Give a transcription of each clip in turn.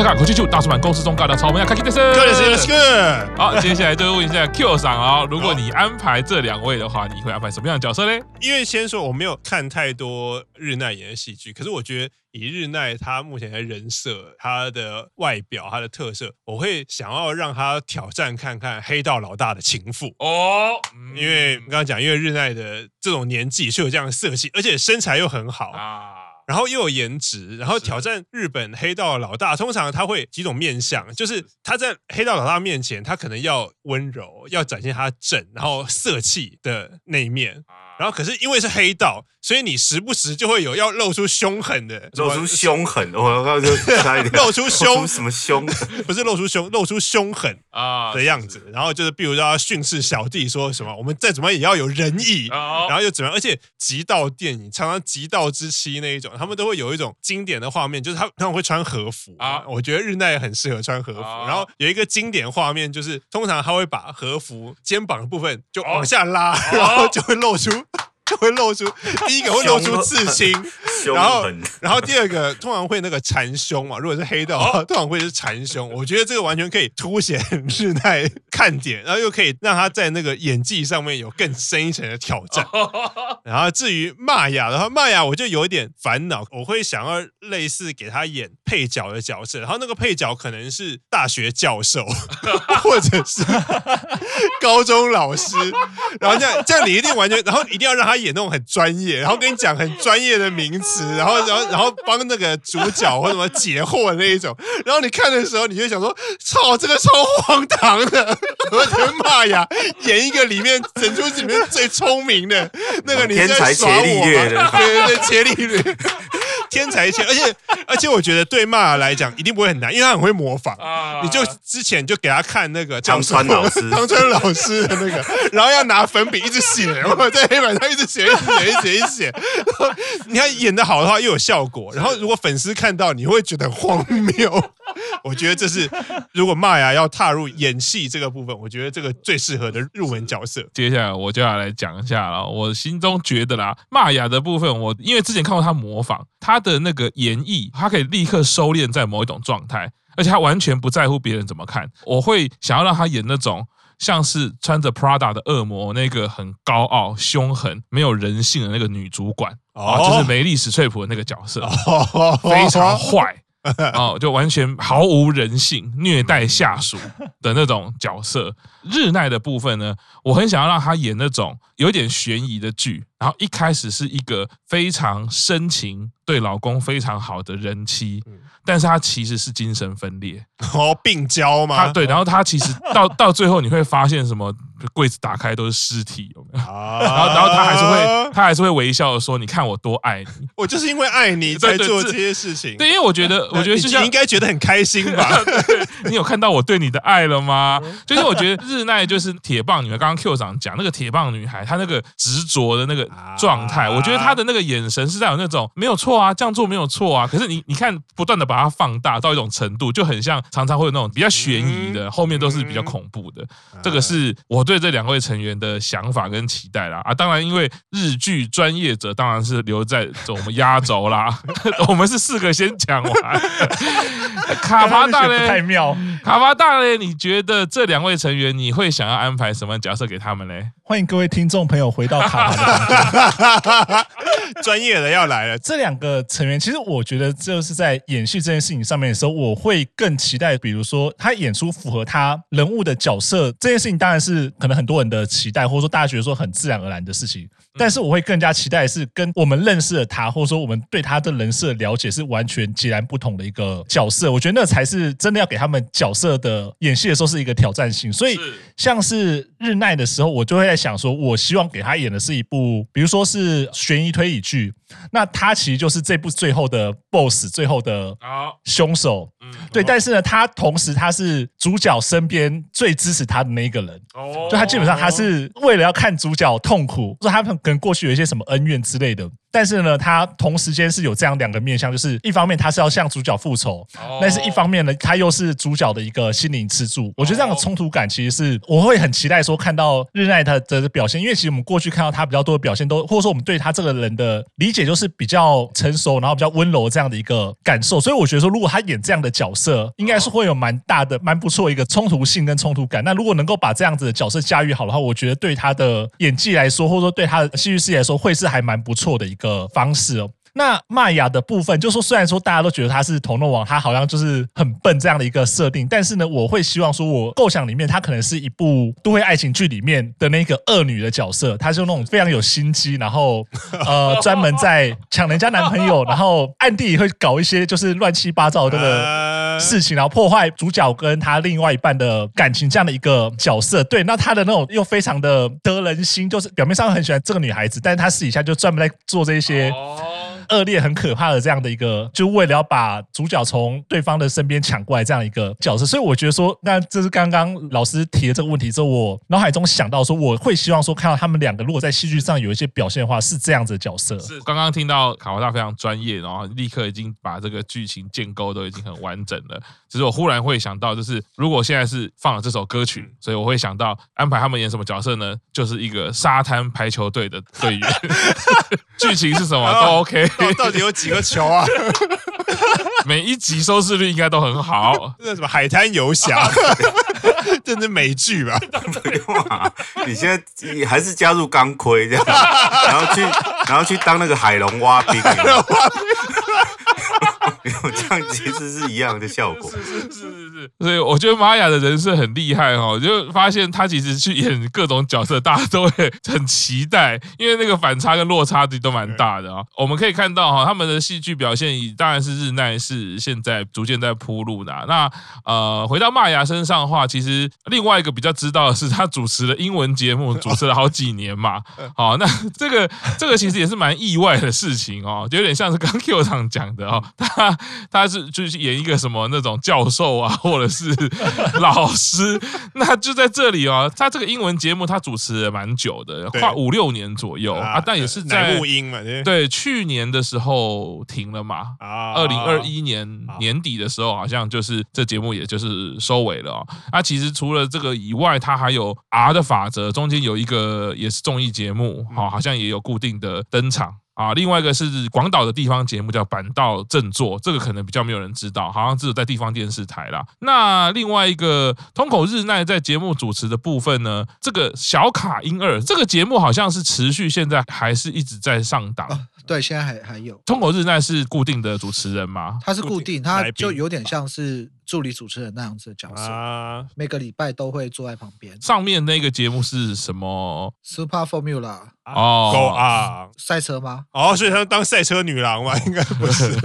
东，我是卡口气球大叔版公司中尬的草莓啊，开心的是，是是是。好，接下来就问一下 Q 桑啊，如果你安排这两位的话，你会安排什么样的角色呢？因为先说我没有看太多日奈演的戏剧，可是我觉得以日奈他目前的人设、他的外表、他的特色，我会想要让他挑战看看黑道老大的情妇哦。因为刚刚讲，因为日奈的这种年纪是有这样的色系，而且身材又很好啊。然后又有颜值，然后挑战日本黑道老大。通常他会几种面相，就是他在黑道老大面前，他可能要温柔，要展现他正，然后色气的那一面。然后可是因为是黑道，所以你时不时就会有要露出凶狠的，露出凶狠，我刚刚就差一点露出凶什么凶，不是露出凶，露出凶狠啊的样子。然后就是比如说要训斥小弟说什么，我们再怎么也要有仁义，然后又怎么样？而且极道电影常常极道之妻那一种，他们都会有一种经典的画面，就是他他们会穿和服啊。我觉得日奈也很适合穿和服。然后有一个经典画面，就是通常他会把和服肩膀的部分就往下拉，然后就会露出。就会露出第一个会露出刺青，然后然后第二个通常会那个缠胸嘛，如果是黑道的话，通常会是缠胸。我觉得这个完全可以凸显日奈看点，然后又可以让他在那个演技上面有更深一层的挑战。然后至于玛雅的话，玛雅我就有一点烦恼，我会想要类似给他演配角的角色，然后那个配角可能是大学教授 或者是高中老师，然后这样这样你一定完全，然后一定要让他。演那种很专业，然后跟你讲很专业的名词，然后然后然后帮那个主角或什么解惑的那一种，然后你看的时候，你就想说：操，这个超荒唐的！我的妈呀，演一个里面整出里面最聪明的那个，你在耍我吗？对对对，伽利略。天才切，而且而且我觉得对骂来讲一定不会很难，因为他很会模仿。你就之前就给他看那个唐川老师，唐川老师的那个，然后要拿粉笔一直写，然后在黑板上一直写，一直写，一直写，一直写。你看演的好的话又有效果，然后如果粉丝看到你会觉得很荒谬。我觉得这是如果骂雅要踏入演戏这个部分，我觉得这个最适合的入门角色。接下来我就要来讲一下了，我心中觉得啦，骂雅的部分，我因为之前看过他模仿他的那个演绎，他可以立刻收敛在某一种状态，而且他完全不在乎别人怎么看。我会想要让他演那种像是穿着 Prada 的恶魔，那个很高傲、凶狠、没有人性的那个女主管啊，就是梅丽史翠普的那个角色，非常坏。哦，就完全毫无人性、虐待下属的那种角色。日奈的部分呢，我很想要让他演那种有点悬疑的剧，然后一开始是一个非常深情、对老公非常好的人妻，但是她其实是精神分裂，哦，病娇吗？对，然后她其实到 到最后你会发现什么？柜子打开都是尸体，有没有？然后，然后她还是会，她还是会微笑的说：“你看我多爱你，我就是因为爱你 才做这些事情。”对，因为我觉得，我觉得你应该觉得很开心吧？你有看到我对你的爱了吗？就是我觉得日奈就是铁棒女孩，刚刚 Q 长讲那个铁棒女孩，她那个执着的那个状态，我觉得他的那个眼神是在有那种没有错啊，这样做没有错啊。可是你你看，不断的把它放大到一种程度，就很像常常会有那种比较悬疑的，后面都是比较恐怖的。这个是我对这两位成员的想法跟期待啦啊，当然，因为日剧专业者当然是留在我们压轴啦，我们是四个先讲完。卡巴大嘞，太妙！卡巴大嘞，你觉得这两位成员你会想要安排什么角色给他们嘞？欢迎各位听众朋友回到卡巴。专业的要来了。这两个成员，其实我觉得就是在演戏这件事情上面的时候，我会更期待，比如说他演出符合他人物的角色这件事情，当然是可能很多人的期待，或者说大家觉得说很自然而然的事情。但是我会更加期待的是跟我们认识的他，或者说我们对他的人设了解是完全截然不同的一个角色。我觉得那才是真的要给他们角色的演戏的时候是一个挑战性。所以像是日奈的时候，我就会在想说，我希望给他演的是一部，比如说是悬疑推理。剧，那他其实就是这部最后的 BOSS，最后的凶手。嗯，对。但是呢，他同时他是主角身边最支持他的那一个人。哦，就他基本上他是为了要看主角痛苦，说他们可能过去有一些什么恩怨之类的。但是呢，他同时间是有这样两个面向，就是一方面他是要向主角复仇，但是一方面呢，他又是主角的一个心灵支柱。我觉得这样的冲突感其实是我会很期待说看到日奈他的表现，因为其实我们过去看到他比较多的表现都，或者说我们对他这个人的理解就是比较成熟，然后比较温柔这样的一个感受。所以我觉得说，如果他演这样的角色，应该是会有蛮大的、蛮不错一个冲突性跟冲突感。那如果能够把这样子的角色驾驭好的话，我觉得对他的演技来说，或者说对他的戏剧事业来说，会是还蛮不错的一个方式哦。那麦雅的部分，就说虽然说大家都觉得他是铜锣王，他好像就是很笨这样的一个设定，但是呢，我会希望说，我构想里面他可能是一部都会爱情剧里面的那个恶女的角色，她是那种非常有心机，然后 呃专门在抢人家男朋友，然后暗地里会搞一些就是乱七八糟的这个事情，然后破坏主角跟他另外一半的感情这样的一个角色。对，那他的那种又非常的得人心，就是表面上很喜欢这个女孩子，但是他私底下就专门在做这些。恶劣很可怕的这样的一个，就为了要把主角从对方的身边抢过来这样一个角色，所以我觉得说，那这是刚刚老师提的这个问题之后，我脑海中想到说，我会希望说看到他们两个如果在戏剧上有一些表现的话，是这样子的角色。是刚刚听到卡华大非常专业，然后立刻已经把这个剧情建构都已经很完整了。只是我忽然会想到，就是如果现在是放了这首歌曲，所以我会想到安排他们演什么角色呢？就是一个沙滩排球队的队员。剧情是什么都 OK。到底有几个球啊？每一集收视率应该都很好。那什么海滩游侠，这是美剧吧？不用啊，你现在你还是加入钢盔这样，然后去然后去当那个海龙挖兵。没有，这样其实是一样的效果。是是是是是。所以我觉得玛雅的人设很厉害哦，就发现他其实去演各种角色，大家都会很期待，因为那个反差跟落差都都蛮大的啊。我们可以看到哈，他们的戏剧表现，当然是日奈是现在逐渐在铺路的。那呃，回到玛雅身上的话，其实另外一个比较知道的是，他主持了英文节目，主持了好几年嘛。好，那这个这个其实也是蛮意外的事情哦，就有点像是刚 Q 上讲的哦，他。他是就是演一个什么那种教授啊，或者是老师，那就在这里哦。他这个英文节目他主持了蛮久的，快五六年左右啊，但也是在录音嘛，对，去年的时候停了嘛，啊，二零二一年年底的时候好像就是这节目也就是收尾了。啊，其实除了这个以外，他还有 R 的法则，中间有一个也是综艺节目，好，好像也有固定的登场。啊，另外一个是广岛的地方节目叫板道正作，这个可能比较没有人知道，好像只有在地方电视台啦。那另外一个通口日奈在节目主持的部分呢，这个小卡樱二这个节目好像是持续，现在还是一直在上档。啊，对，现在还还有。通口日奈是固定的主持人吗？他是固定，他就有点像是。助理主持人那样子的角色，啊、每个礼拜都会坐在旁边。上面那个节目是什么？Super Formula 哦，Go 啊，赛车吗？哦，所以他当赛车女郎吗？应该不是。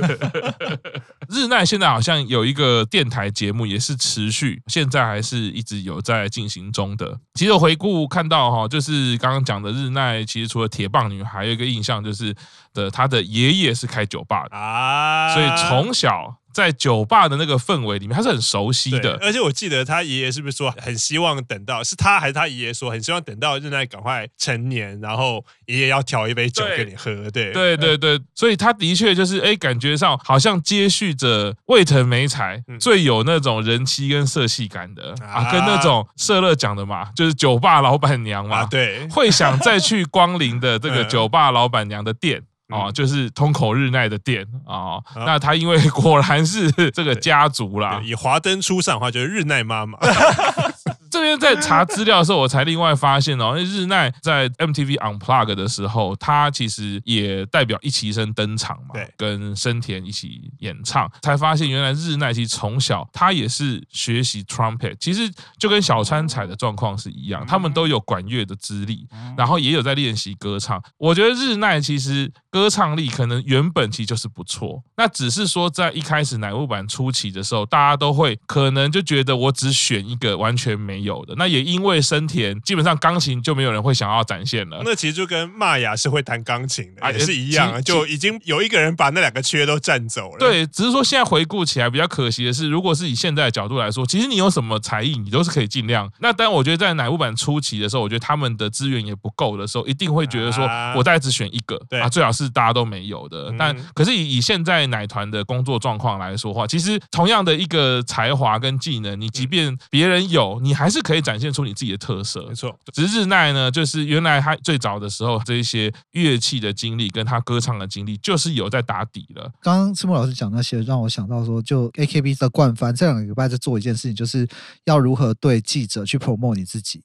日奈现在好像有一个电台节目，也是持续，现在还是一直有在进行中的。其实我回顾看到哈，就是刚刚讲的日奈，其实除了铁棒女，还有一个印象就是的，他的爷爷是开酒吧的啊，所以从小。在酒吧的那个氛围里面，他是很熟悉的。而且我记得他爷爷是不是说很希望等到是他还是他爷爷说很希望等到日奈赶快成年，然后爷爷要调一杯酒给你喝。对对对对，所以他的确就是哎，感觉上好像接续着卫藤美彩最有那种人妻跟色系感的啊，跟那种社乐讲的嘛，就是酒吧老板娘嘛，对，会想再去光临的这个酒吧老板娘的店。哦，就是通口日奈的店啊，哦哦、那他因为果然是这个家族啦，以华灯初上的话，就是日奈妈妈。这边在查资料的时候，我才另外发现哦，因为日奈在 MTV Unplugged 的时候，他其实也代表一期生登场嘛，对，跟生田一起演唱，才发现原来日奈其实从小他也是学习 trumpet，其实就跟小川彩的状况是一样，他们都有管乐的资历，然后也有在练习歌唱。我觉得日奈其实歌唱力可能原本其实就是不错，那只是说在一开始乃木坂初期的时候，大家都会可能就觉得我只选一个完全没。有的。那也因为生田，基本上钢琴就没有人会想要展现了。那其实就跟玛雅是会弹钢琴的，也是一样，就已经有一个人把那两个缺都占走了。对，只是说现在回顾起来比较可惜的是，如果是以现在的角度来说，其实你有什么才艺，你都是可以尽量。那当然，我觉得在乃木坂初期的时候，我觉得他们的资源也不够的时候，一定会觉得说，我大概只选一个，啊，最好是大家都没有的。但可是以以现在奶团的工作状况来说的话，其实同样的一个才华跟技能，你即便别人有，你还是可以展现出你自己的特色。没错，只是日奈呢，就是原来他最早的时候这一些乐器的经历跟他歌唱的经历，就是有在打底了。刚刚赤木老师讲那些，让我想到说，就 AKB 的冠番，这两个礼拜在做一件事情，就是要如何对记者去 promote 你自己。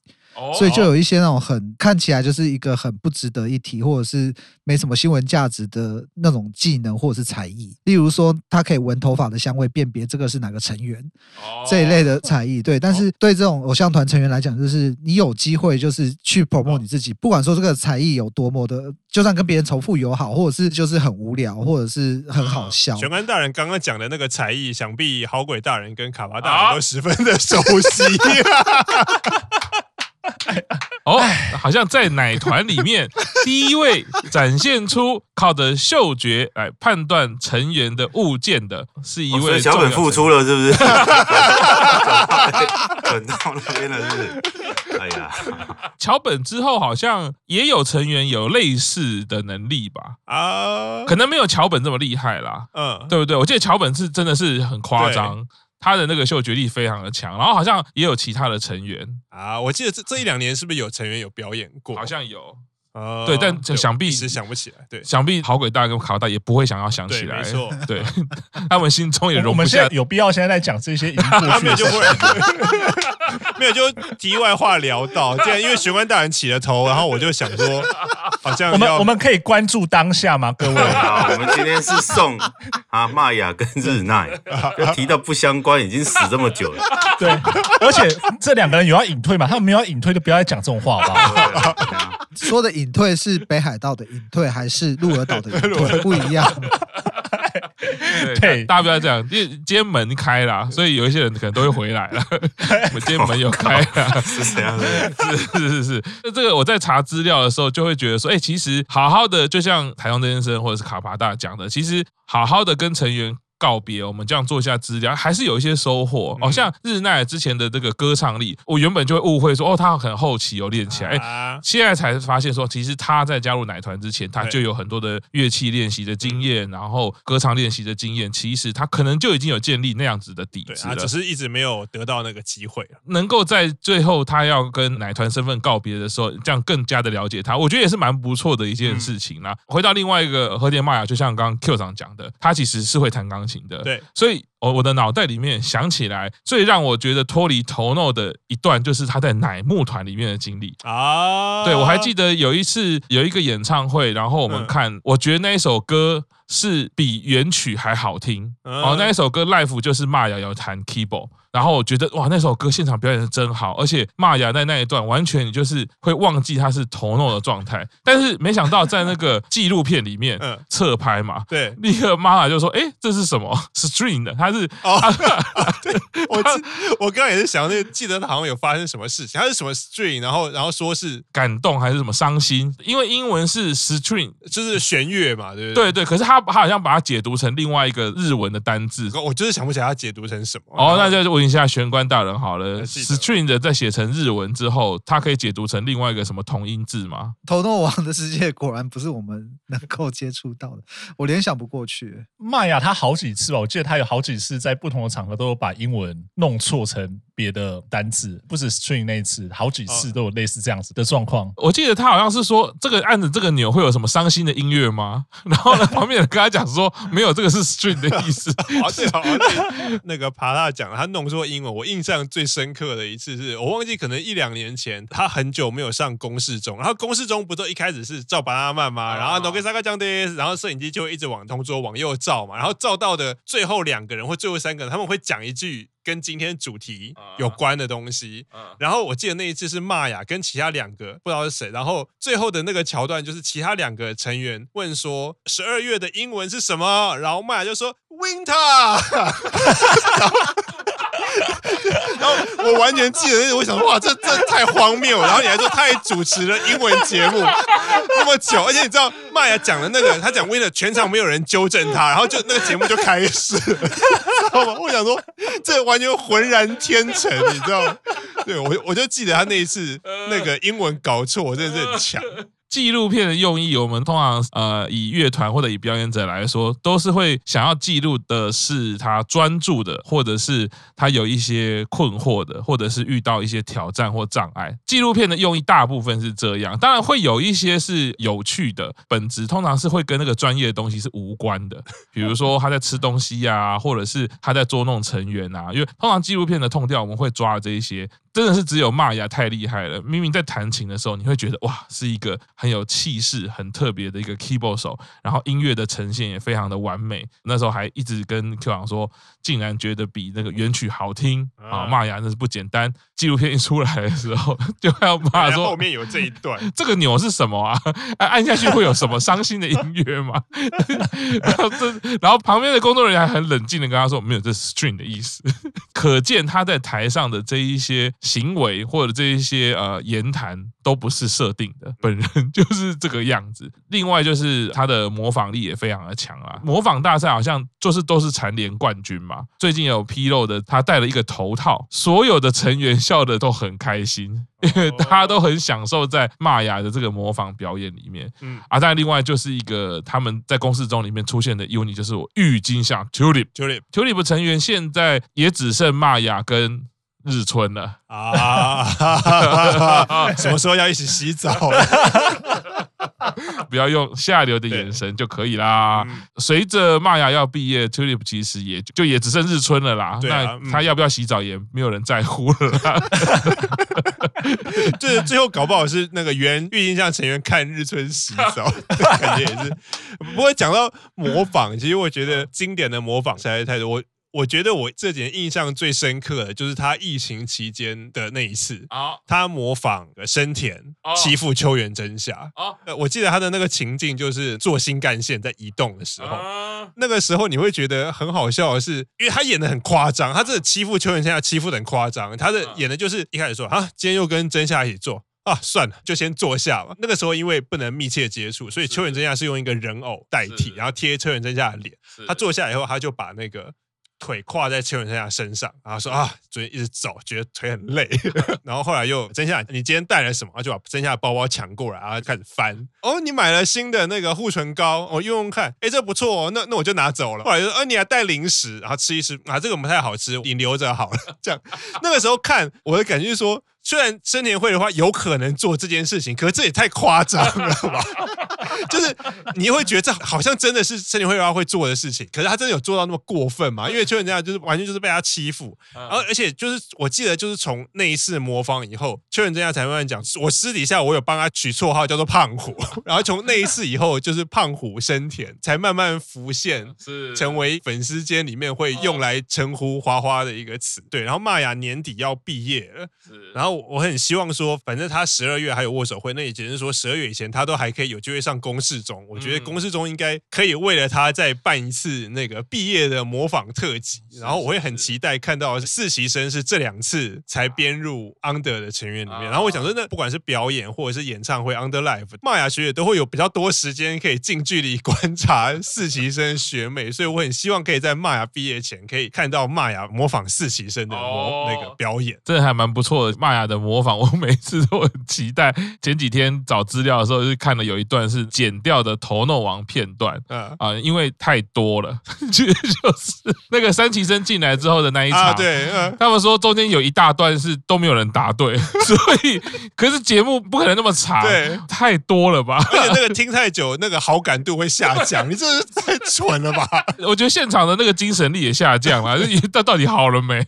所以就有一些那种很看起来就是一个很不值得一提，或者是没什么新闻价值的那种技能或者是才艺，例如说他可以闻头发的香味辨别这个是哪个成员，这一类的才艺。对，但是对这种偶像团成员来讲，就是你有机会就是去 promote 你自己，不管说这个才艺有多么的，就算跟别人仇富友好，或者是就是很无聊，或者是很好笑。玄关大人刚刚讲的那个才艺，想必好鬼大人跟卡巴大人都十分的熟悉。哦，好像在奶团里面，第一位展现出靠着嗅觉来判断成员的物件的，是一位小本付出了，是不是？滚到那边了，是不是？哎呀，桥本之后好像也有成员有类似的能力吧？啊，可能没有桥本这么厉害啦。嗯，对不对？我记得桥本是真的是很夸张。他的那个嗅觉力非常的强，然后好像也有其他的成员啊，我记得这这一两年是不是有成员有表演过？好像有，呃，对，但想必一时想不起来，对，想必好鬼大跟卡大也不会想要想起来，没错，对，他们心中也容不下。有必要现在在讲这些过去的事情。没有，就题外话聊到，既然因为玄关大人起了头，然后我就想说，好像我们我们可以关注当下吗？各位，好，我们今天是送阿玛雅跟日奈，就 提到不相关，已经死这么久了。对，而且这两个人有要隐退嘛？他们没有要隐退，就不要再讲这种话吧。说的隐退是北海道的隐退，还是鹿儿岛的隐退？不一样。对，大家不要这样，因为今天门开了，所以有一些人可能都会回来了。我 今天门有开了，是这样的，是是是是。那这个我在查资料的时候，就会觉得说，哎，其实好好的，就像台中先生或者是卡巴大讲的，其实好好的跟成员。告别，我们这样做一下资料，还是有一些收获。哦，像日奈之前的这个歌唱力，我原本就会误会说，哦，他很后期有练起来，哎，现在才发现说，其实他在加入奶团之前，他就有很多的乐器练习的经验，然后歌唱练习的经验，其实他可能就已经有建立那样子的底子了，只是一直没有得到那个机会。能够在最后他要跟奶团身份告别的时候，这样更加的了解他，我觉得也是蛮不错的一件事情啦。回到另外一个和田玛雅，就像刚刚 Q 长讲的，他其实是会弹钢琴的，对，所以。我我的脑袋里面想起来，最让我觉得脱离 TONO 的一段，就是他在乃木团里面的经历啊。对，我还记得有一次有一个演唱会，然后我们看，我觉得那一首歌是比原曲还好听。哦，那一首歌 Life 就是骂瑶瑶弹 keyboard。然后我觉得哇，那首歌现场表演的真好，而且玛雅在那一段完全你就是会忘记他是 TONO 的状态，但是没想到在那个纪录片里面侧拍嘛，对，立刻妈妈就说：“哎，这是什么？string 的？他是哦，对，我记我刚刚也是想那个，记得他好像有发生什么事情，他是什么 string，然后然后说是感动还是什么伤心？因为英文是 string，就是弦乐嘛，对不对？对对，可是他他好像把它解读成另外一个日文的单字，我就是想不起来他解读成什么。哦，那就我。问一下玄关大人好了，string 的在写成日文之后，它可以解读成另外一个什么同音字吗？头诺王的世界果然不是我们能够接触到的，我联想不过去。玛雅他好几次吧，我记得他有好几次在不同的场合都有把英文弄错成别的单字，不止 string 那一次，好几次都有类似这样子的状况。我记得他好像是说这个按着这个钮会有什么伤心的音乐吗？然后呢，旁边人跟他讲说没有，这个是 string 的意思。好对 好，那个帕拉讲他弄。错英文，我印象最深刻的一次是我忘记，可能一两年前，他很久没有上公式中，然后公式中不都一开始是照巴拉曼吗？然后 Noge Saka 这样的，然后摄影机就会一直往同桌往右照嘛，然后照到的最后两个人或最后三个人，他们会讲一句跟今天主题有关的东西。然后我记得那一次是玛雅跟其他两个不知道是谁，然后最后的那个桥段就是其他两个成员问说十二月的英文是什么，然后玛雅就说 Winter。然后我完全记得，我想说哇，这这太荒谬。然后你还说他还主持了英文节目那么久，而且你知道麦雅讲的那个，他讲 winner 全场没有人纠正他，然后就那个节目就开始了，知道吗？我想说这完全浑然天成，你知道吗？对我我就记得他那一次那个英文搞错，我真的是很强。纪录片的用意，我们通常呃以乐团或者以表演者来说，都是会想要记录的是他专注的，或者是他有一些困惑的，或者是遇到一些挑战或障碍。纪录片的用意大部分是这样，当然会有一些是有趣的，本质通常是会跟那个专业的东西是无关的，比如说他在吃东西啊，或者是他在捉弄成员啊，因为通常纪录片的痛调我们会抓这一些。真的是只有玛雅太厉害了。明明在弹琴的时候，你会觉得哇，是一个很有气势、很特别的一个 keyboard 手，然后音乐的呈现也非常的完美。那时候还一直跟 Q 昂说，竟然觉得比那个原曲好听啊！玛雅那是不简单。纪录片一出来的时候，就要骂说后面有这一段，这个钮是什么啊？按下去会有什么伤心的音乐吗？然后这，然后旁边的工作人员还很冷静的跟他说，没有，这是 string 的意思。可见他在台上的这一些。行为或者这一些呃言谈都不是设定的，本人就是这个样子。另外就是他的模仿力也非常的强啊，模仿大赛好像就是都是蝉联冠军嘛。最近有披露的，他戴了一个头套，所有的成员笑得都很开心，因为大家都很享受在玛雅的这个模仿表演里面。嗯啊，但另外就是一个他们在公式中里面出现的 UNI，就是我郁金香 Tulip Tulip Tulip 成员现在也只剩玛雅跟。日春了啊！什么时候要一起洗澡？不要用下流的眼神就可以啦。随着玛雅要毕业，Tulip 其实也就也只剩日春了啦。那他要不要洗澡也没有人在乎了啦。就是最后搞不好是那个原郁金香成员看日春洗澡，感觉也是。不过讲到模仿，其实我觉得经典的模仿实在是太多。我。我觉得我这几年印象最深刻的就是他疫情期间的那一次，他模仿生田欺负秋元真夏。我记得他的那个情境就是坐新干线在移动的时候，那个时候你会觉得很好笑的是，因为他演的很夸张，他这欺负秋元真夏欺负的很夸张，他的演的就是一开始说啊，今天又跟真夏一起坐啊，算了，就先坐下吧。那个时候因为不能密切接触，所以秋元真夏是用一个人偶代替，然后贴秋元真夏的脸。他坐下以后，他就把那个。腿跨在邱永生的身上，然后说啊，昨天一直走，觉得腿很累。然后后来又真夏，你今天带了什么？就把真夏的包包抢过来，然后开始翻。哦，你买了新的那个护唇膏，我、用用看，哎，这不错哦，那那我就拿走了。后来就说，哦，你还带零食，然后吃一吃，啊，这个不太好吃，你留着好了。这样，那个时候看我的感觉就是说。虽然生田会的话有可能做这件事情，可是这也太夸张了吧？就是你会觉得这好像真的是生田会的话会做的事情，可是他真的有做到那么过分吗？因为秋元真夏就是完全就是被他欺负，然后而且就是我记得就是从那一次模仿以后，秋元真夏才慢慢讲，我私底下我有帮他取绰号叫做胖虎，然后从那一次以后就是胖虎生田才慢慢浮现，是成为粉丝间里面会用来称呼花花的一个词。对，然后玛雅年底要毕业了，然后。我很希望说，反正他十二月还有握手会，那也只是说十二月以前他都还可以有机会上公示中。我觉得公示中应该可以为了他再办一次那个毕业的模仿特辑。然后我会很期待看到实习生是这两次才编入 Under 的成员里面。然后我想说，那不管是表演或者是演唱会 Under Live，麦雅学姐都会有比较多时间可以近距离观察实习生学妹，所以我很希望可以在麦雅毕业前可以看到麦雅模仿实习生的模那个表演，这还蛮不错的。麦雅。的模仿，我每次都很期待。前几天找资料的时候，就看了有一段是剪掉的《头脑王》片段，啊、呃，因为太多了，就就是那个三期生进来之后的那一场，啊、对，呃、他们说中间有一大段是都没有人答对，所以可是节目不可能那么长，对，太多了吧？而且那个听太久，那个好感度会下降，你这是太蠢了吧？我觉得现场的那个精神力也下降了，到到底好了没？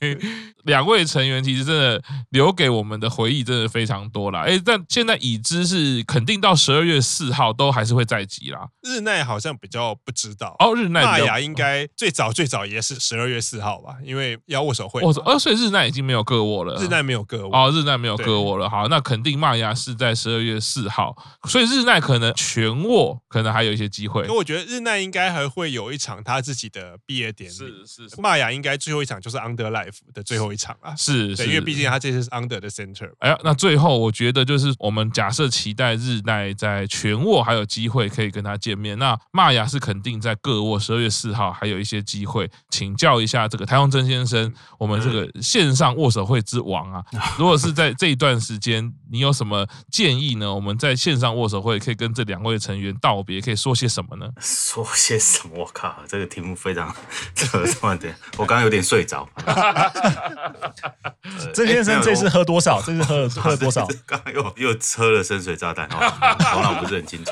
两位成员其实真的留给我们的回忆真的非常多啦。哎，但现在已知是肯定到十二月四号都还是会在集啦。日奈好像比较不知道哦，日奈玛雅应该最早最早也是十二月四号吧，因为要握手会。握手，哦，所以日奈已经没有个握了。日奈没有个握哦，日奈没有个握了。好，那肯定玛雅是在十二月四号，所以日奈可能全握，可能还有一些机会。可我觉得日奈应该还会有一场他自己的毕业典礼。是是，玛雅应该最后一场就是 Under Life 的最后。一场啊。是，是因为毕竟他这次是 Under 的 Center。哎呀，那最后我觉得就是我们假设期待日奈在全握还有机会可以跟他见面，那玛雅是肯定在各握十二月四号还有一些机会，请教一下这个台湾曾先生，我们这个线上握手会之王啊，如果是在这一段时间，你有什么建议呢？我们在线上握手会可以跟这两位成员道别，可以说些什么呢？说些什么？我靠，这个题目非常 这么的，我刚刚有点睡着。曾先生这次喝多少？这次喝了 喝了多少？刚刚又又喝了深水炸弹，头脑不是很清楚。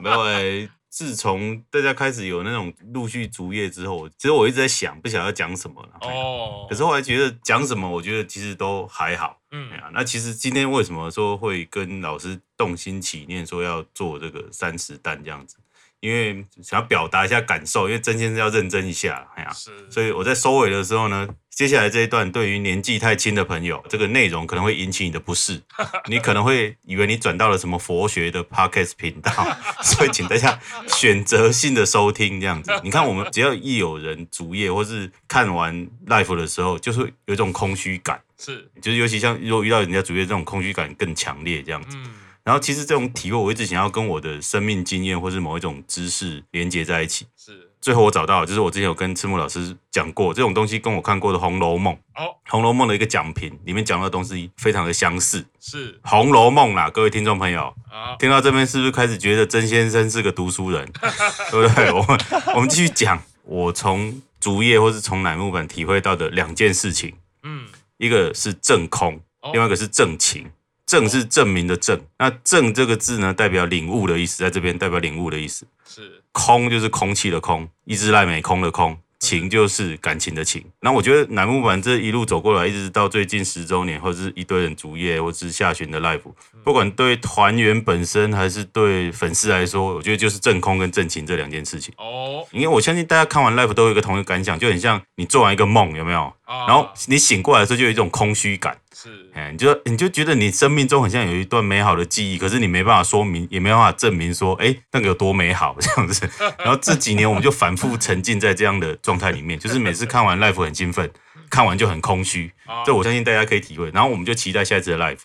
没有哎。自从大家开始有那种陆续逐业之后，其实我一直在想，不晓得要讲什么了。哦。可是后来觉得讲什么，我觉得其实都还好。嗯。那其实今天为什么说会跟老师动心起念，说要做这个三十弹这样子？因为想要表达一下感受，因为曾先生要认真一下，哎呀，是，所以我在收尾的时候呢，接下来这一段对于年纪太轻的朋友，这个内容可能会引起你的不适，你可能会以为你转到了什么佛学的 podcast 频道，所以请大家选择性的收听这样子。你看，我们只要一有人主页或是看完 life 的时候，就是有一种空虚感，是，就是尤其像如果遇到人家主页，这种空虚感更强烈这样子。嗯然后其实这种体会，我一直想要跟我的生命经验或是某一种知识连接在一起。是，最后我找到，就是我之前有跟赤木老师讲过，这种东西跟我看过的《红楼梦》哦，《红楼梦》的一个讲评里面讲的东西非常的相似。是，《红楼梦》啦，各位听众朋友，听到这边是不是开始觉得曾先生是个读书人？对不对？我们我们继续讲，我从竹叶或是从乃木坂体会到的两件事情。嗯，一个是正空，另外一个是正情。证是证明的证，那证这个字呢，代表领悟的意思，在这边代表领悟的意思。是空就是空气的空，一之濑美空的空。情就是感情的情，那我觉得乃木坂这一路走过来，一直到最近十周年，或者是一堆人主页，或者是下旬的 live，不管对团员本身还是对粉丝来说，我觉得就是正空跟正情这两件事情。哦，因为我相信大家看完 live 都有一个同一个感想，就很像你做完一个梦，有没有？然后你醒过来的时候，就有一种空虚感。是，哎，你就你就觉得你生命中好像有一段美好的记忆，可是你没办法说明，也没办法证明说，哎，那个有多美好 这样子。然后这几年我们就反复沉浸在这样的状态里面，就是每次看完 life 很兴奋，看完就很空虚。这我相信大家可以体会。然后我们就期待下一次的 live。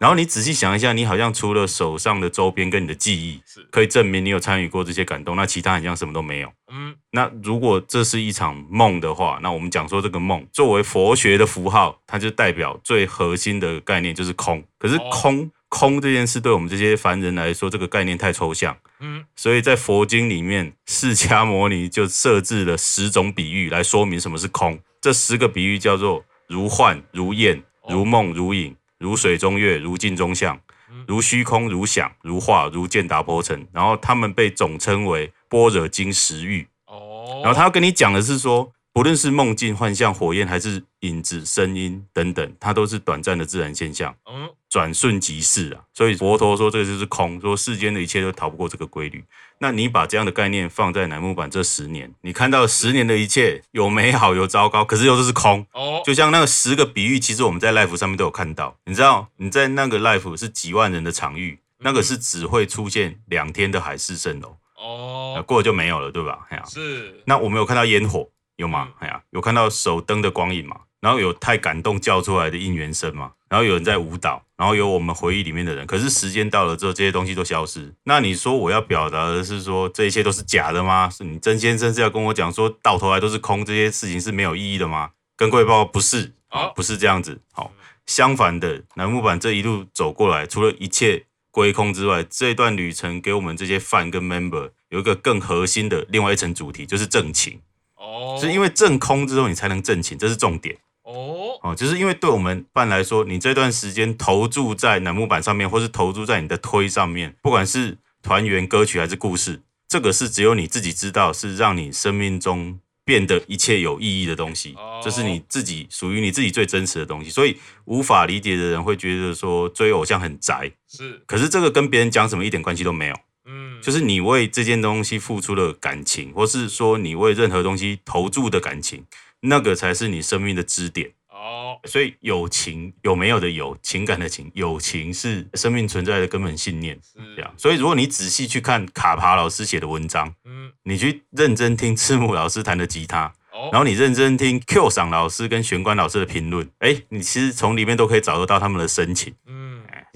然后你仔细想一下，你好像除了手上的周边跟你的记忆，可以证明你有参与过这些感动，那其他好像什么都没有。嗯，那如果这是一场梦的话，那我们讲说这个梦作为佛学的符号，它就代表最核心的概念就是空。可是空空这件事对我们这些凡人来说，这个概念太抽象。嗯，所以在佛经里面，释迦牟尼就设置了十种比喻来说明什么是空。这十个比喻叫做如幻、如焰、如梦、如影。如水中月，如镜中像，如虚空，如想，如化，如见达婆城。然后他们被总称为般若经十喻。哦，然后他要跟你讲的是说，不论是梦境、幻象、火焰，还是影子、声音等等，它都是短暂的自然现象。嗯。转瞬即逝啊，所以佛陀说这个就是空，说世间的一切都逃不过这个规律。那你把这样的概念放在乃木坂这十年，你看到十年的一切有美好有糟糕，可是又都是空。哦，就像那个十个比喻，其实我们在 life 上面都有看到。你知道你在那个 life 是几万人的场域，那个是只会出现两天的海市蜃楼。哦，过了就没有了，对吧？哎呀，是。那我们有看到烟火，有吗？哎呀，有看到手灯的光影吗？然后有太感动叫出来的应援声嘛？然后有人在舞蹈，然后有我们回忆里面的人，可是时间到了之后，这些东西都消失。那你说我要表达的是说这一切都是假的吗？是你曾先生是要跟我讲说到头来都是空，这些事情是没有意义的吗？跟各位报告不是，啊，不是这样子。好，相反的，楠木板这一路走过来，除了一切归空之外，这一段旅程给我们这些 fan 跟 member 有一个更核心的另外一层主题，就是正情。哦，是因为正空之后，你才能正情，这是重点。哦哦，就是因为对我们办来说，你这段时间投注在楠木板上面，或是投注在你的推上面，不管是团员、歌曲还是故事，这个是只有你自己知道，是让你生命中变得一切有意义的东西。这是你自己属于你自己最真实的东西。所以无法理解的人会觉得说追偶像很宅，是。可是这个跟别人讲什么一点关系都没有。嗯，就是你为这件东西付出了感情，或是说你为任何东西投注的感情。那个才是你生命的支点。哦，所以友情有没有的有情感的情，友情是生命存在的根本信念，是。这样。所以如果你仔细去看卡帕老师写的文章，嗯，你去认真听赤木老师弹的吉他，然后你认真听 Q 赏老师跟玄关老师的评论，哎，你其实从里面都可以找得到他们的深情。嗯，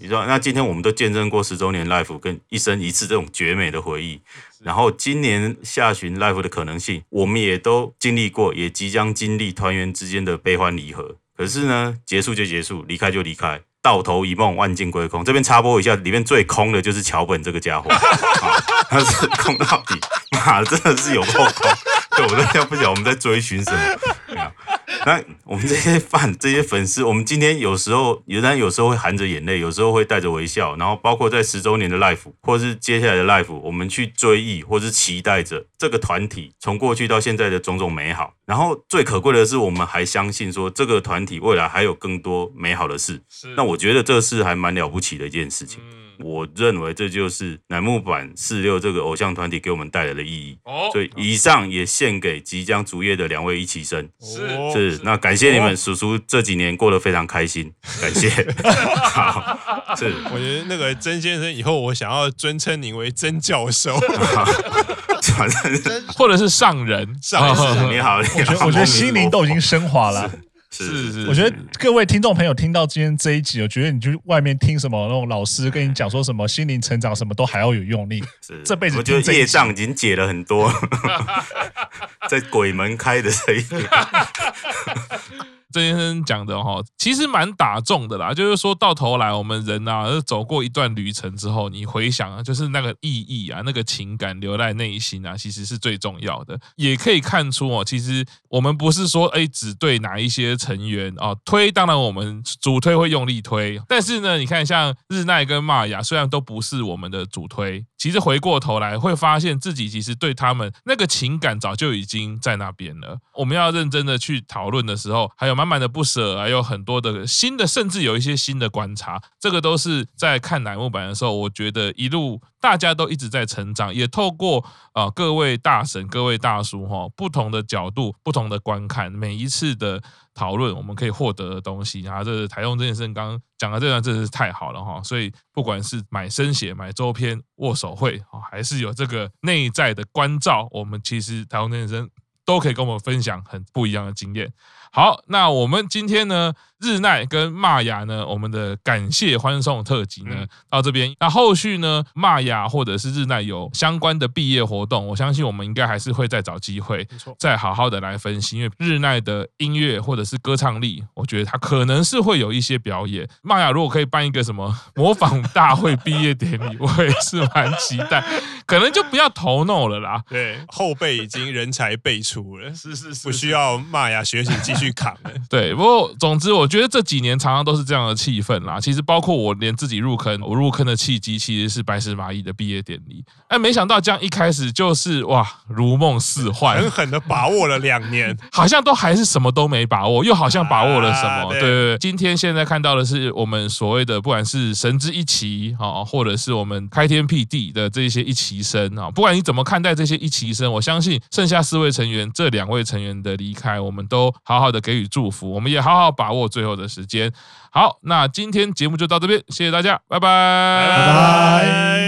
你说那今天我们都见证过十周年 Life 跟一生一次这种绝美的回忆，然后今年下旬 Life 的可能性，我们也都经历过，也即将经历团员之间的悲欢离合。可是呢，结束就结束，离开就离开。到头一梦，万境归空。这边插播一下，里面最空的就是桥本这个家伙，他是空到底，妈的，真的是有够空。对，我都要不晓得我们在追寻什么。那我们这些饭，这些粉丝，我们今天有时候，有然有时候会含着眼泪，有时候会带着微笑，然后包括在十周年的 life，或是接下来的 life，我们去追忆，或是期待着这个团体从过去到现在的种种美好。然后最可贵的是，我们还相信说这个团体未来还有更多美好的事。是，那我觉得这是还蛮了不起的一件事情。嗯我认为这就是乃木坂四六这个偶像团体给我们带来的意义。哦，所以以上也献给即将卒业的两位一起生。是是，那感谢你们，叔叔这几年过得非常开心，感谢。好，是，我觉得那个曾先生以后我想要尊称您为曾教授，或者是上人。上人，你好，我觉得我觉得心灵都已经升华了。是是，是，我觉得各位听众朋友听到今天这一集，我觉得你去外面听什么那种老师跟你讲说什么心灵成长，什么都还要有用力。是，这辈子我觉得业障已经解了很多，在鬼门开的这一 郑。先生讲的哈，其实蛮打中的啦。就是说到头来，我们人啊，走过一段旅程之后，你回想啊，就是那个意义啊，那个情感留在内心啊，其实是最重要的。也可以看出哦，其实我们不是说哎，只对哪一些成员啊推，当然我们主推会用力推，但是呢，你看像日奈跟玛雅，虽然都不是我们的主推。其实回过头来会发现自己其实对他们那个情感早就已经在那边了。我们要认真的去讨论的时候，还有满满的不舍，还有很多的新的，甚至有一些新的观察。这个都是在看乃木坂的时候，我觉得一路大家都一直在成长，也透过啊、各位大神、各位大叔哈不同的角度、不同的观看，每一次的。讨论我们可以获得的东西啊，这是台东这件事刚刚讲的这段真的是太好了哈，所以不管是买生写、买周边、握手会，还是有这个内在的关照，我们其实台东这件事都可以跟我们分享很不一样的经验。好，那我们今天呢，日奈跟玛雅呢，我们的感谢欢送特辑呢，到这边。那后续呢，玛雅或者是日奈有相关的毕业活动，我相信我们应该还是会再找机会，再好好的来分析。因为日奈的音乐或者是歌唱力，我觉得他可能是会有一些表演。玛雅如果可以办一个什么模仿大会毕业典礼，我也是蛮期待。可能就不要头弄了啦。对，后辈已经人才辈出了，是是是，不需要玛雅学习继续。扛了 对，不过总之，我觉得这几年常常都是这样的气氛啦。其实包括我连自己入坑，我入坑的契机其实是白石麻衣的毕业典礼。哎，没想到这样一开始就是哇，如梦似幻，狠狠的把握了两年，好像都还是什么都没把握，又好像把握了什么。啊、对，对对，今天现在看到的是我们所谓的不管是神之一期啊，或者是我们开天辟地的这些一期生啊，不管你怎么看待这些一期生，我相信剩下四位成员，这两位成员的离开，我们都好好的给予祝福，我们也好好把握最后的时间。好，那今天节目就到这边，谢谢大家，拜拜，拜拜。